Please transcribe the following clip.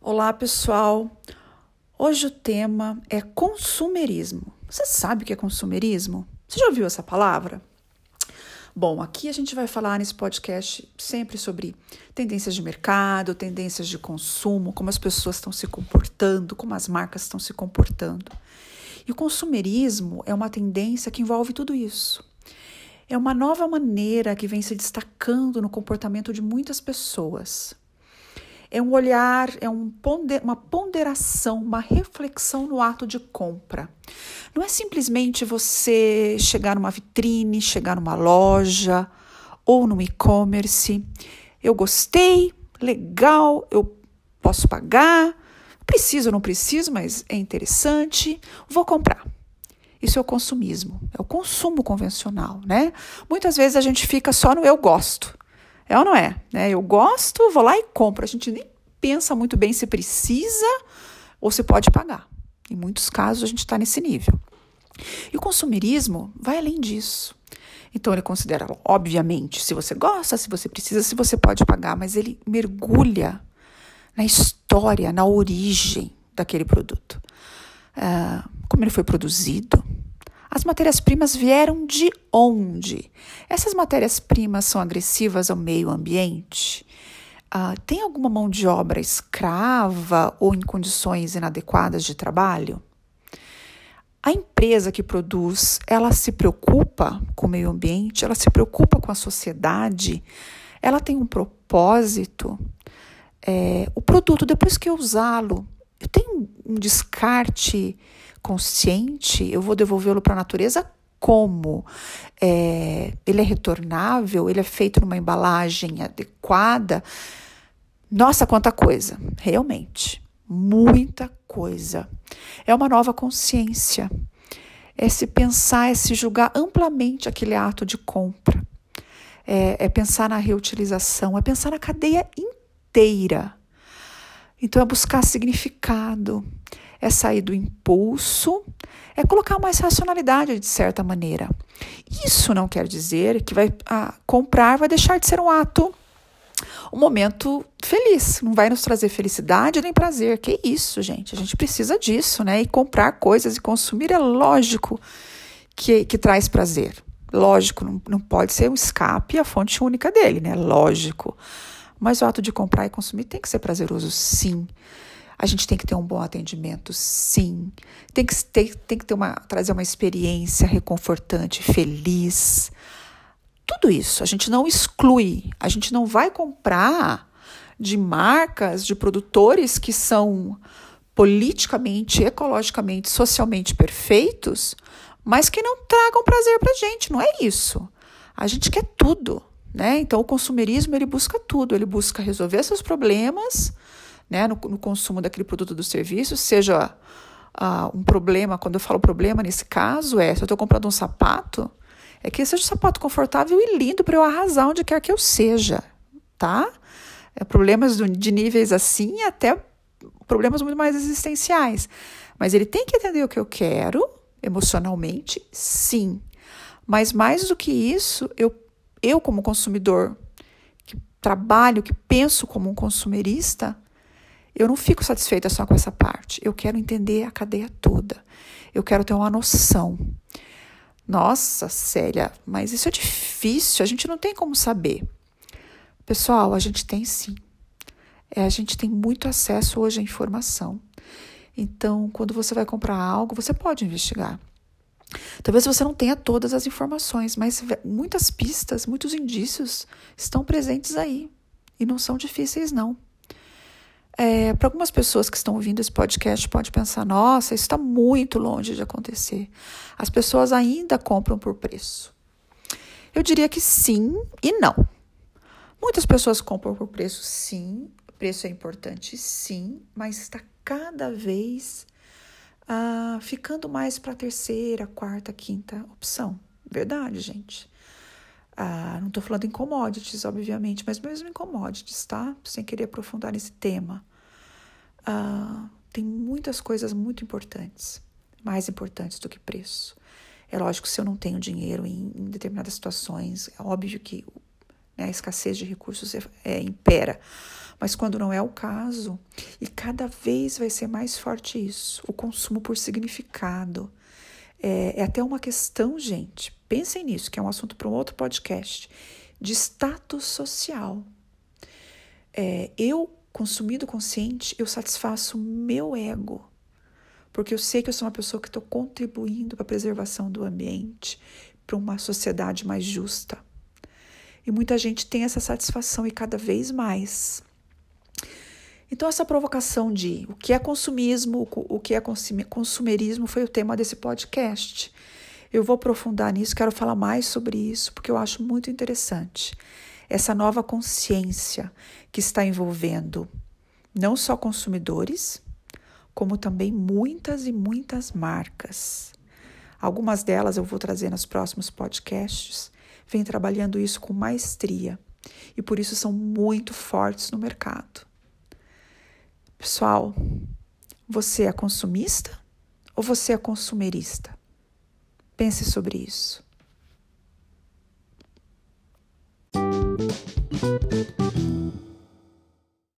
Olá, pessoal. Hoje o tema é consumerismo. Você sabe o que é consumerismo? Você já ouviu essa palavra? Bom, aqui a gente vai falar nesse podcast sempre sobre tendências de mercado, tendências de consumo, como as pessoas estão se comportando, como as marcas estão se comportando. E o consumerismo é uma tendência que envolve tudo isso. É uma nova maneira que vem se destacando no comportamento de muitas pessoas é um olhar, é um ponder, uma ponderação, uma reflexão no ato de compra. Não é simplesmente você chegar numa vitrine, chegar numa loja ou no e-commerce. Eu gostei, legal, eu posso pagar, preciso ou não preciso, mas é interessante, vou comprar. Isso é o consumismo, é o consumo convencional, né? Muitas vezes a gente fica só no eu gosto. É ou não é? Né? Eu gosto, vou lá e compro. A gente nem pensa muito bem se precisa ou se pode pagar. Em muitos casos, a gente está nesse nível. E o consumerismo vai além disso. Então, ele considera, obviamente, se você gosta, se você precisa, se você pode pagar, mas ele mergulha na história, na origem daquele produto. Uh, como ele foi produzido, as matérias-primas vieram de onde? Essas matérias-primas são agressivas ao meio ambiente? Uh, tem alguma mão de obra escrava ou em condições inadequadas de trabalho? A empresa que produz, ela se preocupa com o meio ambiente, ela se preocupa com a sociedade, ela tem um propósito. É, o produto, depois que eu usá-lo, eu tenho um descarte consciente, eu vou devolvê-lo para a natureza como? É, ele é retornável? Ele é feito numa embalagem adequada? Nossa, quanta coisa! Realmente, muita coisa. É uma nova consciência. É se pensar, é se julgar amplamente aquele ato de compra. É, é pensar na reutilização, é pensar na cadeia inteira. Então, é buscar significado, é sair do impulso, é colocar mais racionalidade de certa maneira. Isso não quer dizer que vai ah, comprar vai deixar de ser um ato, um momento feliz, não vai nos trazer felicidade nem prazer. Que isso, gente? A gente precisa disso, né? E comprar coisas e consumir é lógico que, que traz prazer. Lógico, não, não pode ser um escape a fonte única dele, né? Lógico. Mas o ato de comprar e consumir tem que ser prazeroso, sim. A gente tem que ter um bom atendimento, sim. Tem que, ter, tem que ter uma, trazer uma experiência reconfortante, feliz. Tudo isso a gente não exclui. A gente não vai comprar de marcas, de produtores que são politicamente, ecologicamente, socialmente perfeitos, mas que não tragam prazer para gente. Não é isso. A gente quer tudo. Né? Então, o consumerismo ele busca tudo, ele busca resolver seus problemas, né, no, no consumo daquele produto do serviço, seja uh, um problema, quando eu falo problema nesse caso, é se eu estou comprando um sapato, é que seja um sapato confortável e lindo para eu arrasar onde quer que eu seja, tá? É, problemas de níveis assim até problemas muito mais existenciais. Mas ele tem que entender o que eu quero emocionalmente, sim. Mas mais do que isso, eu, eu como consumidor, que trabalho, que penso como um consumerista, eu não fico satisfeita só com essa parte. Eu quero entender a cadeia toda. Eu quero ter uma noção. Nossa, Célia, mas isso é difícil, a gente não tem como saber. Pessoal, a gente tem sim. É, a gente tem muito acesso hoje à informação. Então, quando você vai comprar algo, você pode investigar. Talvez você não tenha todas as informações, mas muitas pistas, muitos indícios estão presentes aí. E não são difíceis, não. É, Para algumas pessoas que estão ouvindo esse podcast, pode pensar: nossa, isso está muito longe de acontecer. As pessoas ainda compram por preço. Eu diria que sim e não. Muitas pessoas compram por preço, sim. Preço é importante, sim, mas está cada vez ah, ficando mais para a terceira, quarta, quinta opção. Verdade, gente. Ah, não estou falando em commodities, obviamente, mas mesmo em commodities, tá? Sem querer aprofundar nesse tema. Ah, tem muitas coisas muito importantes, mais importantes do que preço. É lógico, se eu não tenho dinheiro em, em determinadas situações, é óbvio que né? a escassez de recursos é, é, impera. Mas quando não é o caso, e cada vez vai ser mais forte isso, o consumo por significado. É, é até uma questão, gente, pensem nisso, que é um assunto para um outro podcast, de status social. É, eu, consumindo consciente, eu satisfaço meu ego porque eu sei que eu sou uma pessoa que estou contribuindo para a preservação do ambiente, para uma sociedade mais justa. E muita gente tem essa satisfação e cada vez mais. Então, essa provocação de o que é consumismo, o que é consumerismo foi o tema desse podcast. Eu vou aprofundar nisso, quero falar mais sobre isso, porque eu acho muito interessante. Essa nova consciência que está envolvendo não só consumidores, como também muitas e muitas marcas. Algumas delas eu vou trazer nos próximos podcasts, vêm trabalhando isso com maestria e por isso são muito fortes no mercado. Pessoal, você é consumista ou você é consumerista? Pense sobre isso.